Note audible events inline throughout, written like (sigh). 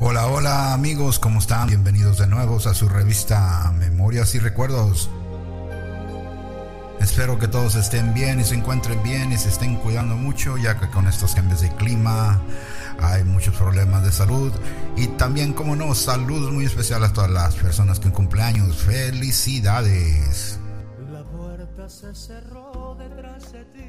Hola, hola amigos, ¿cómo están? Bienvenidos de nuevo a su revista Memorias y Recuerdos. Espero que todos estén bien y se encuentren bien y se estén cuidando mucho, ya que con estos cambios de clima hay muchos problemas de salud. Y también, como no, saludos muy especiales a todas las personas que cumpleaños. ¡Felicidades! La puerta se cerró detrás de ti.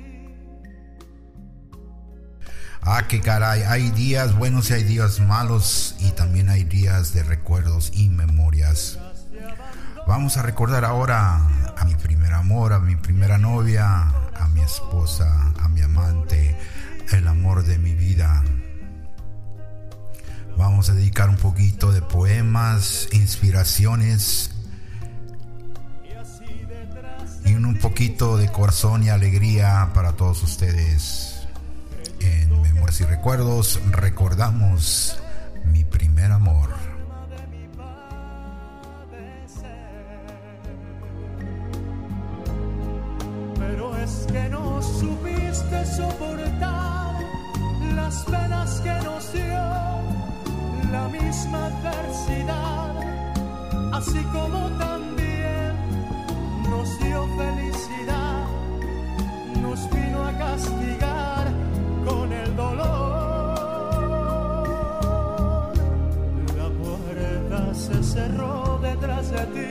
Ah, qué caray, hay días buenos y hay días malos y también hay días de recuerdos y memorias. Vamos a recordar ahora a mi primer amor, a mi primera novia, a mi esposa, a mi amante, el amor de mi vida. Vamos a dedicar un poquito de poemas, inspiraciones y un poquito de corazón y alegría para todos ustedes. Memorias y Recuerdos recordamos mi primer amor. Pero es que no supiste soportar las penas que nos dio la misma adversidad, así como también nos dio felicidad, nos vino a castigar cerró detrás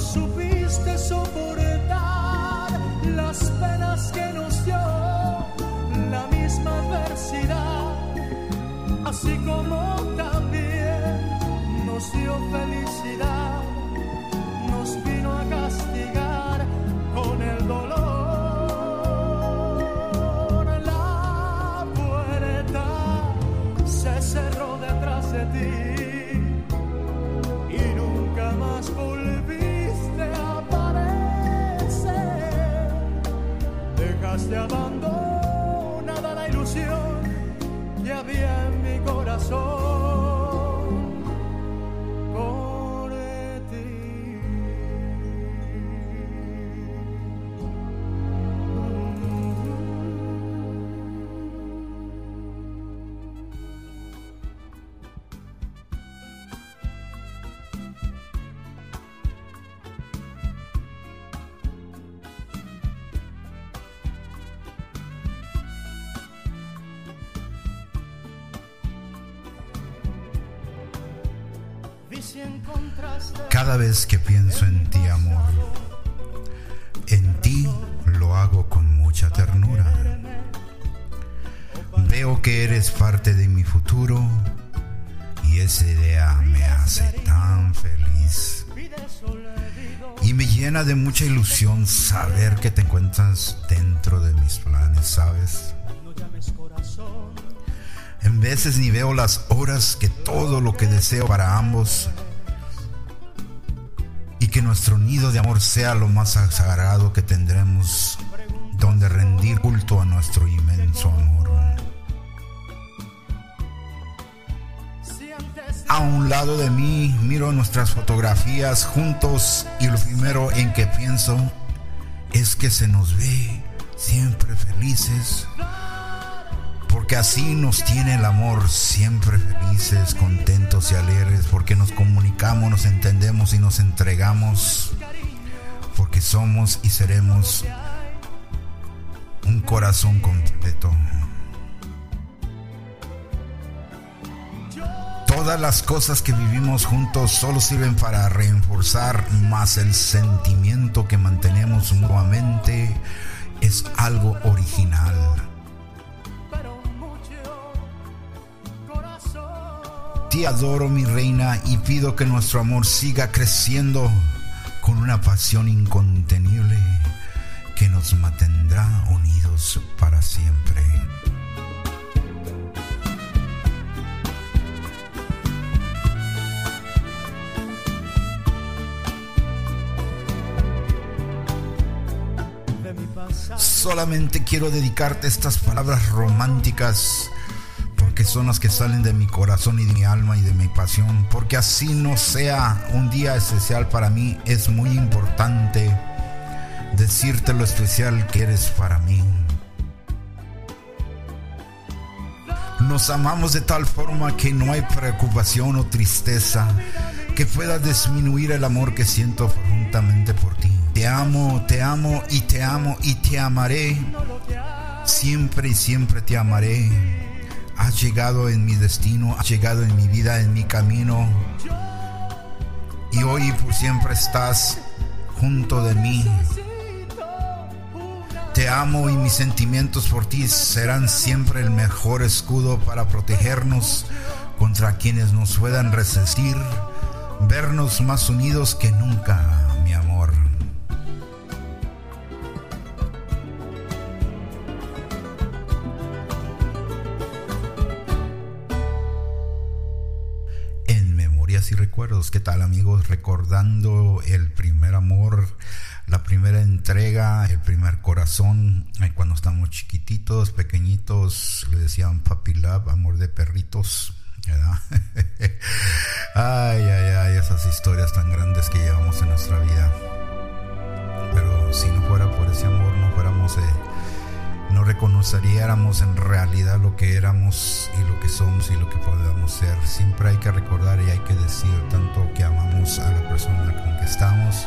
supiste soportar las penas que nos dio la misma adversidad, así como también nos dio felicidad, Cada vez que pienso en ti, amor, en ti lo hago con mucha ternura. Veo que eres parte de mi futuro y esa idea me hace tan feliz. Y me llena de mucha ilusión saber que te encuentras dentro de mis planes, ¿sabes? En veces ni veo las horas que todo lo que deseo para ambos y que nuestro nido de amor sea lo más sagrado que tendremos donde rendir culto a nuestro inmenso amor. A un lado de mí miro nuestras fotografías juntos y lo primero en que pienso es que se nos ve siempre felices. Porque así nos tiene el amor, siempre felices, contentos y alegres, porque nos comunicamos, nos entendemos y nos entregamos, porque somos y seremos un corazón completo. Todas las cosas que vivimos juntos solo sirven para reforzar más el sentimiento que mantenemos mutuamente. Es algo original. Te adoro mi reina y pido que nuestro amor siga creciendo con una pasión incontenible que nos mantendrá unidos para siempre. Solamente quiero dedicarte estas palabras románticas porque son las que salen de mi corazón y de mi alma y de mi pasión. Porque así no sea un día especial para mí, es muy importante decirte lo especial que eres para mí. Nos amamos de tal forma que no hay preocupación o tristeza que pueda disminuir el amor que siento profundamente por ti. Te amo, te amo y te amo y te amaré. Siempre y siempre te amaré. Has llegado en mi destino, has llegado en mi vida, en mi camino. Y hoy por siempre estás junto de mí. Te amo y mis sentimientos por ti serán siempre el mejor escudo para protegernos contra quienes nos puedan resistir, vernos más unidos que nunca, Recuerdos, ¿qué tal amigos? Recordando el primer amor la primera entrega, el primer corazón, eh, cuando estamos chiquititos, pequeñitos, le decían papi love, amor de perritos, (laughs) ay, ay, ay, esas historias tan grandes que llevamos en nuestra vida. Pero si no fuera por ese amor, no fuéramos, eh, no reconoceríamos en realidad lo que éramos y lo que somos y lo que podemos ser. Siempre hay que recordar y hay que decir tanto que amamos a la persona con que estamos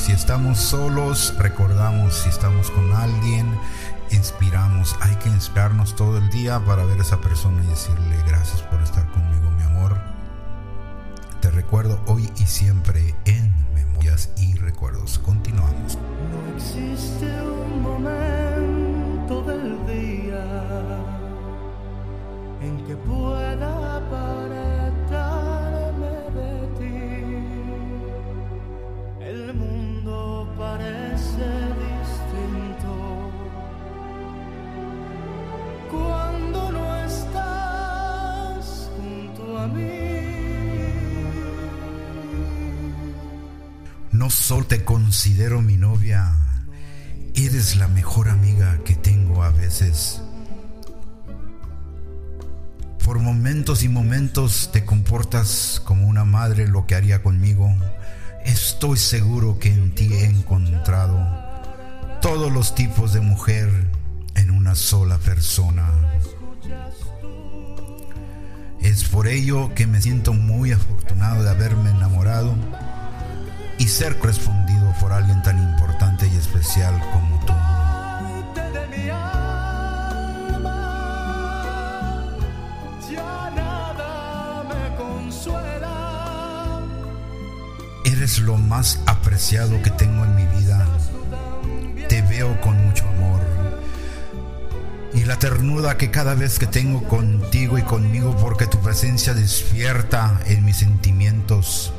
si estamos solos, recordamos. Si estamos con alguien, inspiramos. Hay que inspirarnos todo el día para ver a esa persona y decirle gracias por estar conmigo, mi amor. Te recuerdo hoy y siempre en Memorias y Recuerdos. Continuamos. Considero mi novia, eres la mejor amiga que tengo a veces. Por momentos y momentos te comportas como una madre lo que haría conmigo. Estoy seguro que en ti he encontrado todos los tipos de mujer en una sola persona. Es por ello que me siento muy afortunado de haberme enamorado y ser correspondido por alguien tan importante y especial como tú. Eres lo más apreciado que tengo en mi vida. Te veo con mucho amor. Y la ternura que cada vez que tengo contigo y conmigo porque tu presencia despierta en mis sentimientos.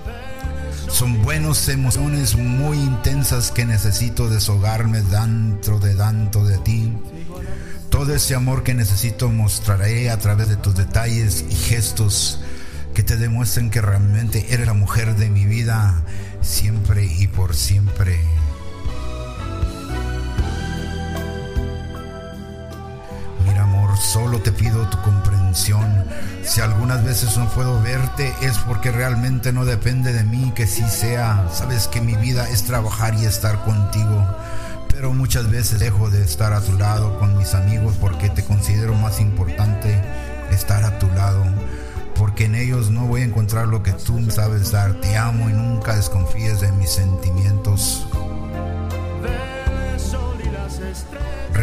Son buenas emociones muy intensas que necesito deshogarme dentro de tanto de ti. Todo ese amor que necesito mostraré a través de tus detalles y gestos que te demuestren que realmente eres la mujer de mi vida siempre y por siempre. Solo te pido tu comprensión. Si algunas veces no puedo verte es porque realmente no depende de mí que sí sea. Sabes que mi vida es trabajar y estar contigo. Pero muchas veces dejo de estar a tu lado con mis amigos porque te considero más importante estar a tu lado. Porque en ellos no voy a encontrar lo que tú sabes dar. Te amo y nunca desconfíes de mis sentimientos.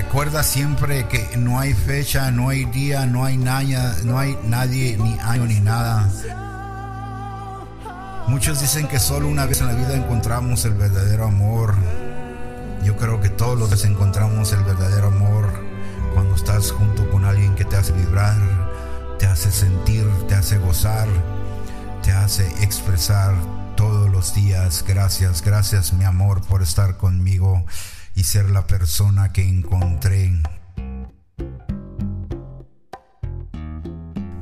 Recuerda siempre que no hay fecha, no hay día, no hay nada, no hay nadie, ni año, ni nada. Muchos dicen que solo una vez en la vida encontramos el verdadero amor. Yo creo que todos los días encontramos el verdadero amor cuando estás junto con alguien que te hace vibrar, te hace sentir, te hace gozar, te hace expresar todos los días. Gracias, gracias mi amor por estar conmigo y ser la persona que encontré.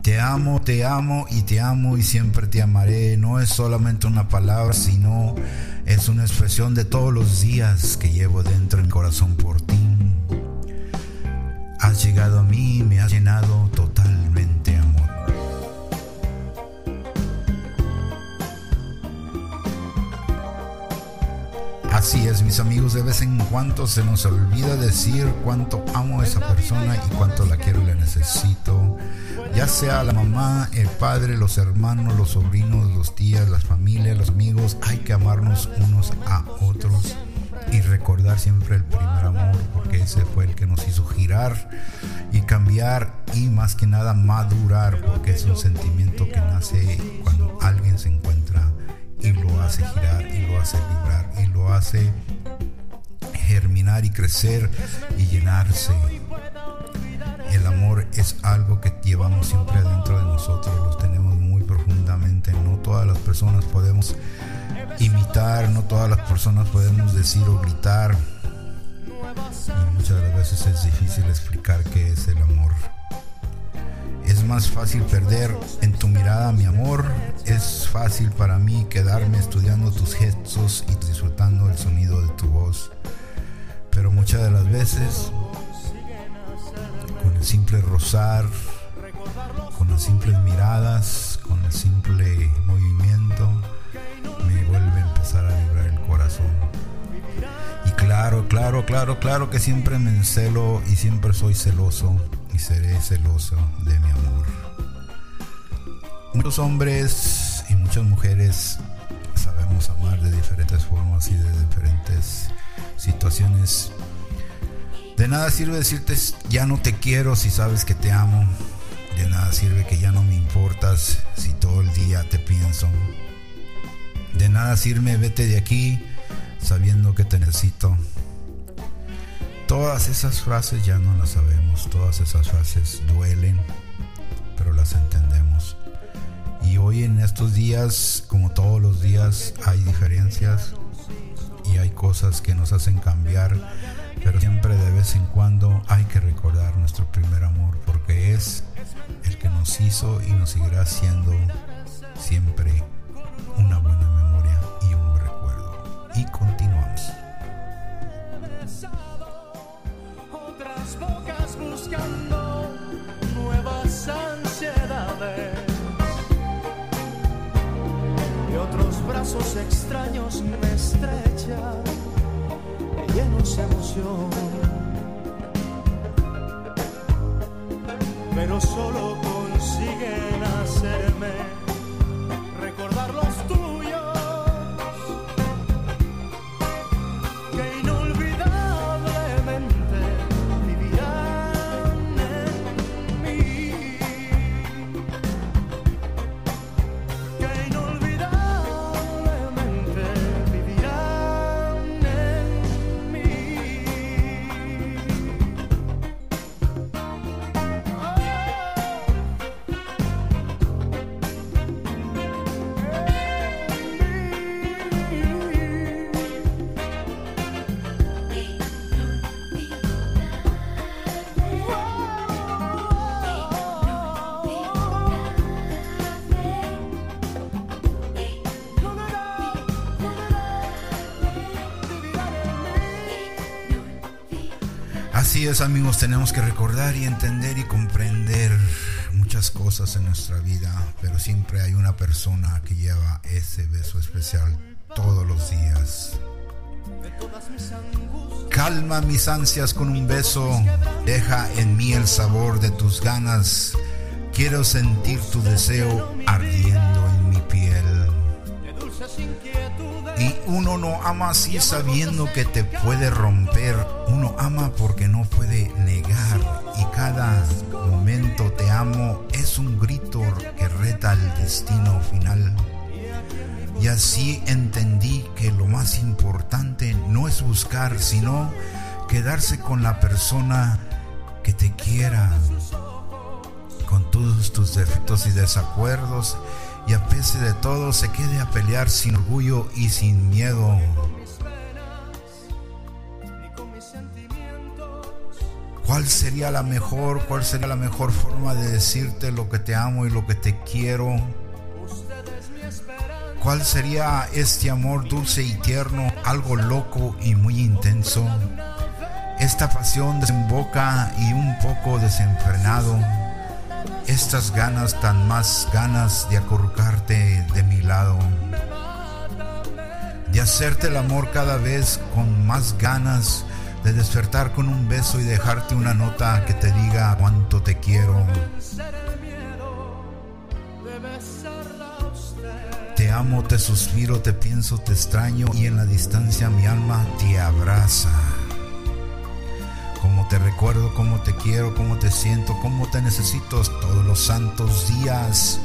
Te amo, te amo y te amo y siempre te amaré. No es solamente una palabra, sino es una expresión de todos los días que llevo dentro del corazón por ti. Has llegado a mí, me has llenado Así es, mis amigos, de vez en cuando se nos olvida decir cuánto amo a esa persona y cuánto la quiero y la necesito. Ya sea la mamá, el padre, los hermanos, los sobrinos, los tías, las familias, los amigos, hay que amarnos unos a otros y recordar siempre el primer amor, porque ese fue el que nos hizo girar y cambiar y más que nada madurar, porque es un sentimiento que nace cuando alguien se encuentra y lo hace girar y lo hace vibrar y lo hace germinar y crecer y llenarse. El amor es algo que llevamos siempre adentro de nosotros, lo tenemos muy profundamente. No todas las personas podemos imitar, no todas las personas podemos decir o gritar. Y muchas de las veces es difícil explicar qué es el amor. Más fácil perder en tu mirada mi amor. Es fácil para mí quedarme estudiando tus gestos y disfrutando el sonido de tu voz. Pero muchas de las veces, con el simple rozar, con las simples miradas, con el simple movimiento, me vuelve a empezar a vibrar el corazón. Y claro, claro, claro, claro que siempre me encelo y siempre soy celoso y seré celoso de mi amor. Muchos hombres y muchas mujeres sabemos amar de diferentes formas y de diferentes situaciones. De nada sirve decirte ya no te quiero si sabes que te amo. De nada sirve que ya no me importas si todo el día te pienso. De nada sirve vete de aquí sabiendo que te necesito. Todas esas frases ya no las sabemos, todas esas frases duelen, pero las entendemos. Y hoy en estos días, como todos los días, hay diferencias y hay cosas que nos hacen cambiar, pero siempre de vez en cuando hay que recordar nuestro primer amor, porque es el que nos hizo y nos seguirá siendo siempre una buena memoria y un recuerdo. Brazos extraños me estrechan, llenos de emoción. Pero solo consiguen hacerme Así es amigos, tenemos que recordar y entender y comprender muchas cosas en nuestra vida, pero siempre hay una persona que lleva ese beso especial todos los días. Calma mis ansias con un beso, deja en mí el sabor de tus ganas, quiero sentir tu deseo ardiendo en mi piel. Y uno no ama así sabiendo que te puede romper. Uno ama porque no puede negar. Y cada momento te amo es un grito que reta el destino final. Y así entendí que lo más importante no es buscar, sino quedarse con la persona que te quiera, con todos tus defectos y desacuerdos, y a pesar de todo se quede a pelear sin orgullo y sin miedo. ¿Cuál sería la mejor, cuál sería la mejor forma de decirte lo que te amo y lo que te quiero? ¿Cuál sería este amor dulce y tierno, algo loco y muy intenso? Esta pasión desemboca y un poco desenfrenado. Estas ganas tan más ganas de acurrucarte de mi lado. De hacerte el amor cada vez con más ganas. De despertar con un beso y dejarte una nota que te diga cuánto te quiero. Te amo, te suspiro, te pienso, te extraño y en la distancia mi alma te abraza. Te recuerdo, como te quiero, como te siento, como te necesito todos los santos días.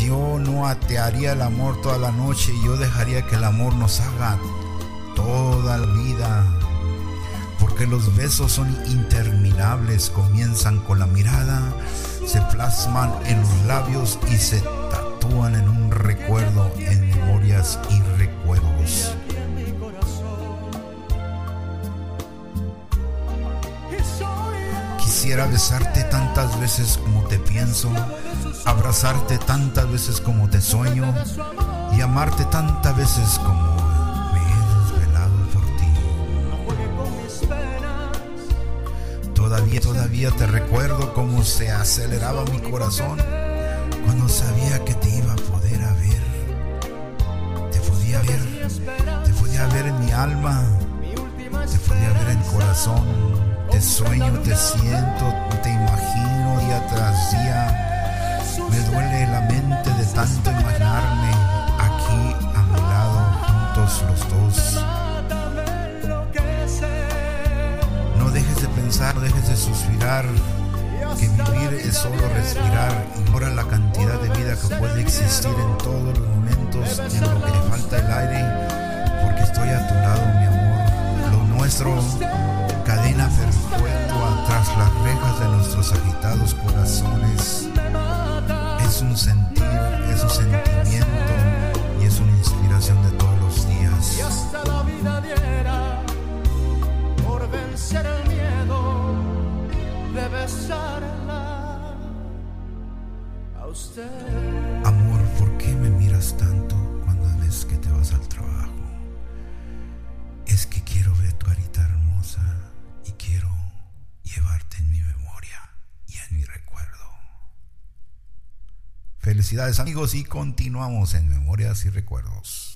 Yo no atearía el amor toda la noche, yo dejaría que el amor nos haga toda la vida. Porque los besos son interminables, comienzan con la mirada, se plasman en los labios y se tatúan en un recuerdo, en memorias y recuerdos. Quisiera besarte tantas veces como te pienso, abrazarte tantas veces como te sueño y amarte tantas veces como me he desvelado por ti. Todavía, todavía te recuerdo cómo se aceleraba mi corazón cuando sabía que te iba a poder ver. Te podía ver, te podía ver en mi alma, te podía ver en el corazón sueño, te siento, te imagino día tras día. Me duele la mente de tanto imaginarme aquí a mi lado, juntos los dos. No dejes de pensar, no dejes de suspirar, que vivir es solo respirar. Ignora la cantidad de vida que puede existir en todos los momentos en lo que le falta el aire, porque estoy a tu lado, mi amor. Lo nuestro cadena rejas de nuestros agitados corazones. Es un sentir, es un sentimiento Amigos y continuamos en Memorias y Recuerdos.